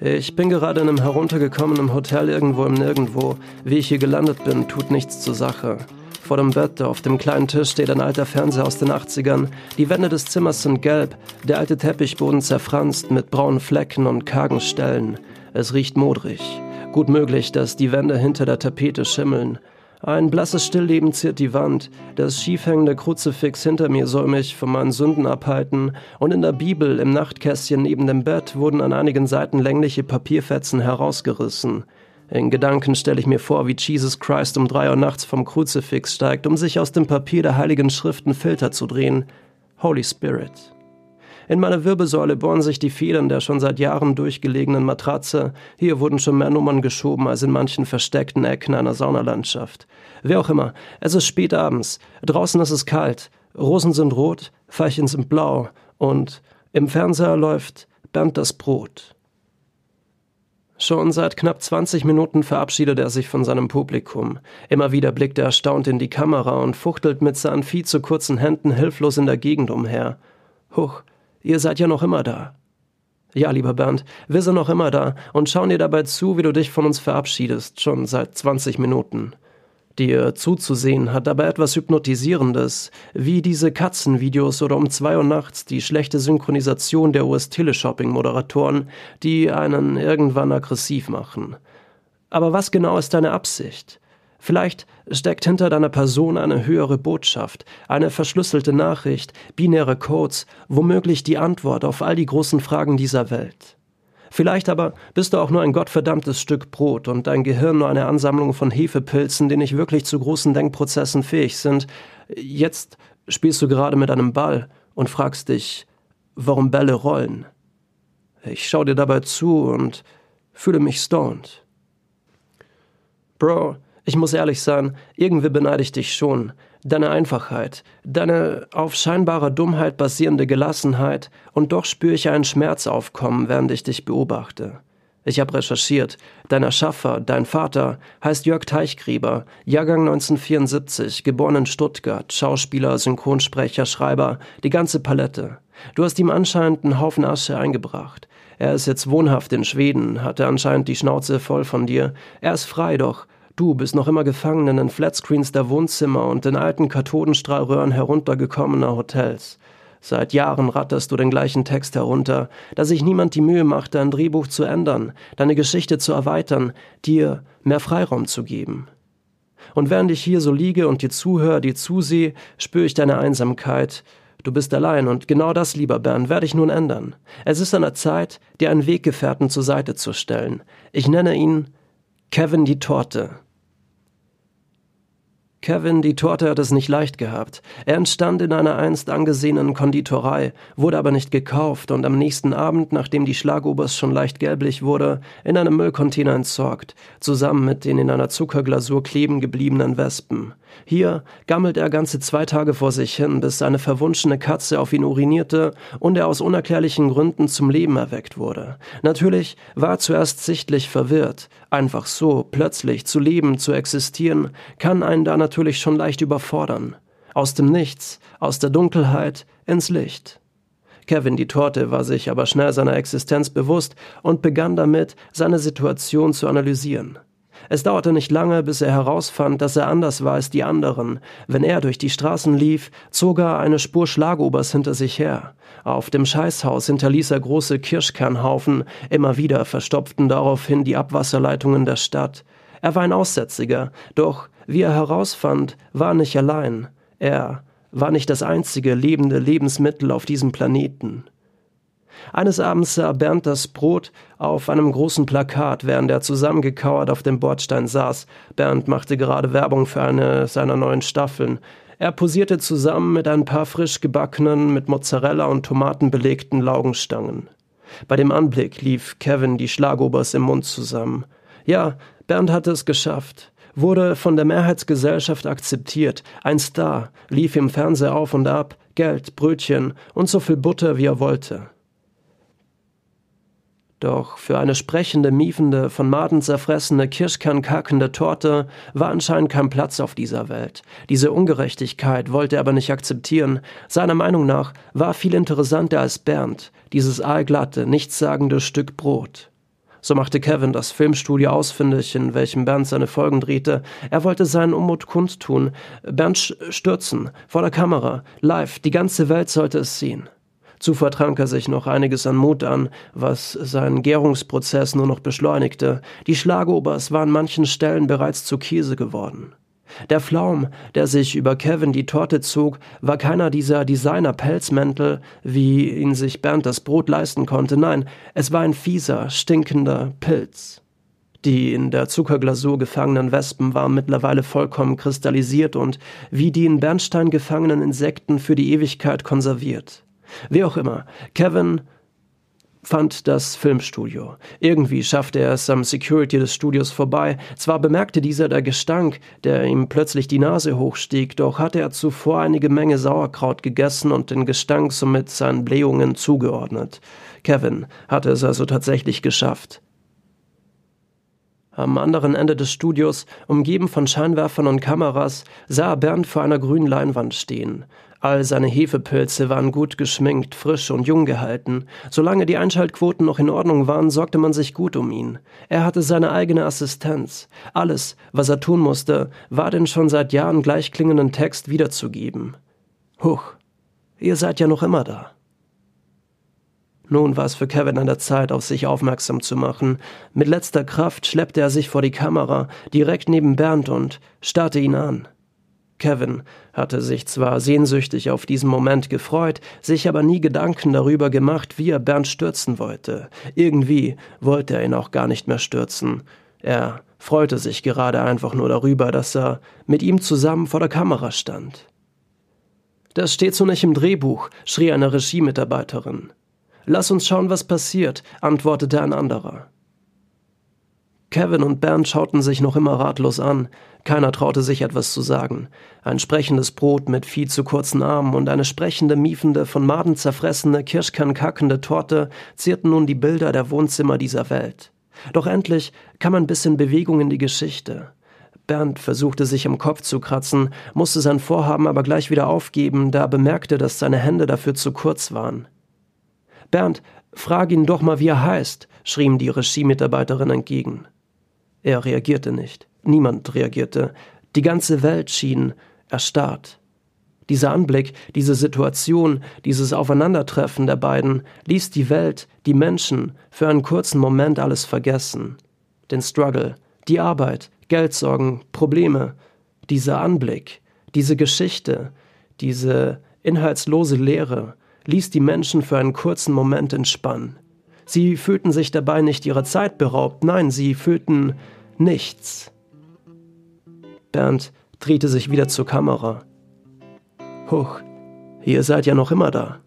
Ich bin gerade in einem heruntergekommenen Hotel irgendwo im Nirgendwo. Wie ich hier gelandet bin, tut nichts zur Sache. Vor dem Bett, auf dem kleinen Tisch steht ein alter Fernseher aus den 80ern. Die Wände des Zimmers sind gelb, der alte Teppichboden zerfranst mit braunen Flecken und kargen Stellen. Es riecht modrig. Gut möglich, dass die Wände hinter der Tapete schimmeln. Ein blasses Stillleben ziert die Wand, das schiefhängende Kruzifix hinter mir soll mich von meinen Sünden abhalten, und in der Bibel im Nachtkästchen neben dem Bett wurden an einigen Seiten längliche Papierfetzen herausgerissen. In Gedanken stelle ich mir vor, wie Jesus Christ um drei Uhr nachts vom Kruzifix steigt, um sich aus dem Papier der heiligen Schriften Filter zu drehen. Holy Spirit. In meiner Wirbelsäule bohren sich die Federn der schon seit Jahren durchgelegenen Matratze. Hier wurden schon mehr Nummern geschoben als in manchen versteckten Ecken einer Saunalandschaft. Wer auch immer, es ist spät abends. Draußen ist es kalt. Rosen sind rot, Veilchen sind blau. Und im Fernseher läuft Bernd das Brot. Schon seit knapp 20 Minuten verabschiedet er sich von seinem Publikum. Immer wieder blickt er erstaunt in die Kamera und fuchtelt mit seinen viel zu kurzen Händen hilflos in der Gegend umher. Huch, Ihr seid ja noch immer da. Ja, lieber Bernd, wir sind noch immer da und schauen dir dabei zu, wie du dich von uns verabschiedest, schon seit 20 Minuten. Dir zuzusehen hat aber etwas Hypnotisierendes, wie diese Katzenvideos oder um zwei Uhr nachts die schlechte Synchronisation der US-Teleshopping-Moderatoren, die einen irgendwann aggressiv machen. Aber was genau ist deine Absicht? Vielleicht steckt hinter deiner Person eine höhere Botschaft, eine verschlüsselte Nachricht, binäre Codes, womöglich die Antwort auf all die großen Fragen dieser Welt. Vielleicht aber bist du auch nur ein gottverdammtes Stück Brot und dein Gehirn nur eine Ansammlung von Hefepilzen, die nicht wirklich zu großen Denkprozessen fähig sind. Jetzt spielst du gerade mit einem Ball und fragst dich, warum Bälle rollen. Ich schau dir dabei zu und fühle mich stoned. Bro, ich muss ehrlich sein, irgendwie beneide ich dich schon. Deine Einfachheit, deine auf scheinbarer Dummheit basierende Gelassenheit, und doch spüre ich einen Schmerz aufkommen, während ich dich beobachte. Ich habe recherchiert. Dein Erschaffer, dein Vater, heißt Jörg Teichgräber, Jahrgang 1974, geboren in Stuttgart, Schauspieler, Synchronsprecher, Schreiber, die ganze Palette. Du hast ihm anscheinend einen Haufen Asche eingebracht. Er ist jetzt wohnhaft in Schweden, hatte anscheinend die Schnauze voll von dir. Er ist frei, doch Du bist noch immer gefangen in den Flatscreens der Wohnzimmer und den alten Kathodenstrahlröhren heruntergekommener Hotels. Seit Jahren ratterst du den gleichen Text herunter, da sich niemand die Mühe macht, dein Drehbuch zu ändern, deine Geschichte zu erweitern, dir mehr Freiraum zu geben. Und während ich hier so liege und dir zuhöre, dir zusehe, spüre ich deine Einsamkeit. Du bist allein und genau das, lieber Bernd, werde ich nun ändern. Es ist an der Zeit, dir einen Weggefährten zur Seite zu stellen. Ich nenne ihn Kevin die Torte. Kevin, die Torte hat es nicht leicht gehabt. Er entstand in einer einst angesehenen Konditorei, wurde aber nicht gekauft und am nächsten Abend, nachdem die Schlagobers schon leicht gelblich wurde, in einem Müllcontainer entsorgt, zusammen mit den in einer Zuckerglasur kleben gebliebenen Wespen. Hier gammelt er ganze zwei Tage vor sich hin, bis seine verwunschene Katze auf ihn urinierte und er aus unerklärlichen Gründen zum Leben erweckt wurde. Natürlich war er zuerst sichtlich verwirrt. Einfach so, plötzlich zu leben, zu existieren, kann einen da natürlich schon leicht überfordern. Aus dem Nichts, aus der Dunkelheit ins Licht. Kevin die Torte war sich aber schnell seiner Existenz bewusst und begann damit, seine Situation zu analysieren. Es dauerte nicht lange, bis er herausfand, dass er anders war als die anderen. Wenn er durch die Straßen lief, zog er eine Spur Schlagobers hinter sich her. Auf dem Scheißhaus hinterließ er große Kirschkernhaufen, immer wieder verstopften daraufhin die Abwasserleitungen der Stadt. Er war ein Aussätziger, doch, wie er herausfand, war nicht allein. Er war nicht das einzige lebende Lebensmittel auf diesem Planeten. Eines Abends sah Bernd das Brot auf einem großen Plakat, während er zusammengekauert auf dem Bordstein saß. Bernd machte gerade Werbung für eine seiner neuen Staffeln. Er posierte zusammen mit ein paar frisch gebackenen, mit Mozzarella und Tomaten belegten Laugenstangen. Bei dem Anblick lief Kevin die Schlagobers im Mund zusammen. Ja, Bernd hatte es geschafft wurde von der Mehrheitsgesellschaft akzeptiert, ein Star, lief im Fernseher auf und ab, Geld, Brötchen und so viel Butter, wie er wollte. Doch für eine sprechende, miefende, von Maden zerfressene, kirschkernkackende Torte war anscheinend kein Platz auf dieser Welt. Diese Ungerechtigkeit wollte er aber nicht akzeptieren. Seiner Meinung nach war viel interessanter als Bernd, dieses aalglatte, nichtssagende Stück Brot. So machte Kevin das Filmstudio ausfindig, in welchem Bernd seine Folgen drehte. Er wollte seinen Unmut kundtun, Bernd stürzen, vor der Kamera, live, die ganze Welt sollte es sehen. Zuvor trank er sich noch einiges an Mut an, was seinen Gärungsprozess nur noch beschleunigte. Die Schlagobers waren an manchen Stellen bereits zu Käse geworden. Der Flaum, der sich über Kevin die Torte zog, war keiner dieser Designer-Pelzmäntel, wie ihn sich Bernd das Brot leisten konnte. Nein, es war ein fieser, stinkender Pilz. Die in der Zuckerglasur gefangenen Wespen waren mittlerweile vollkommen kristallisiert und wie die in Bernstein gefangenen Insekten für die Ewigkeit konserviert. Wie auch immer, Kevin fand das Filmstudio. Irgendwie schaffte er es am Security des Studios vorbei. Zwar bemerkte dieser der Gestank, der ihm plötzlich die Nase hochstieg, doch hatte er zuvor einige Menge Sauerkraut gegessen und den Gestank somit seinen Blähungen zugeordnet. Kevin hatte es also tatsächlich geschafft. Am anderen Ende des Studios, umgeben von Scheinwerfern und Kameras, sah Bernd vor einer grünen Leinwand stehen. All seine Hefepilze waren gut geschminkt, frisch und jung gehalten. Solange die Einschaltquoten noch in Ordnung waren, sorgte man sich gut um ihn. Er hatte seine eigene Assistenz. Alles, was er tun musste, war den schon seit Jahren gleichklingenden Text wiederzugeben. Huch, ihr seid ja noch immer da. Nun war es für Kevin an der Zeit, auf sich aufmerksam zu machen. Mit letzter Kraft schleppte er sich vor die Kamera, direkt neben Bernd und starrte ihn an. Kevin hatte sich zwar sehnsüchtig auf diesen Moment gefreut, sich aber nie Gedanken darüber gemacht, wie er Bernd stürzen wollte. Irgendwie wollte er ihn auch gar nicht mehr stürzen. Er freute sich gerade einfach nur darüber, dass er mit ihm zusammen vor der Kamera stand. Das steht so nicht im Drehbuch, schrie eine Regiemitarbeiterin. Lass uns schauen, was passiert, antwortete ein anderer. Kevin und Bernd schauten sich noch immer ratlos an. Keiner traute sich etwas zu sagen. Ein sprechendes Brot mit viel zu kurzen Armen und eine sprechende, miefende, von Maden zerfressene, Kirschkern kackende Torte zierten nun die Bilder der Wohnzimmer dieser Welt. Doch endlich kam ein bisschen Bewegung in die Geschichte. Bernd versuchte sich im Kopf zu kratzen, musste sein Vorhaben aber gleich wieder aufgeben, da er bemerkte, dass seine Hände dafür zu kurz waren. Bernd, frag ihn doch mal, wie er heißt, schrie ihm die Regiemitarbeiterin entgegen. Er reagierte nicht. Niemand reagierte. Die ganze Welt schien erstarrt. Dieser Anblick, diese Situation, dieses Aufeinandertreffen der beiden ließ die Welt, die Menschen für einen kurzen Moment alles vergessen. Den Struggle, die Arbeit, Geldsorgen, Probleme, dieser Anblick, diese Geschichte, diese inhaltslose Leere, ließ die Menschen für einen kurzen Moment entspannen. Sie fühlten sich dabei nicht ihrer Zeit beraubt, nein, sie fühlten nichts. Bernd drehte sich wieder zur Kamera. Huch, ihr seid ja noch immer da.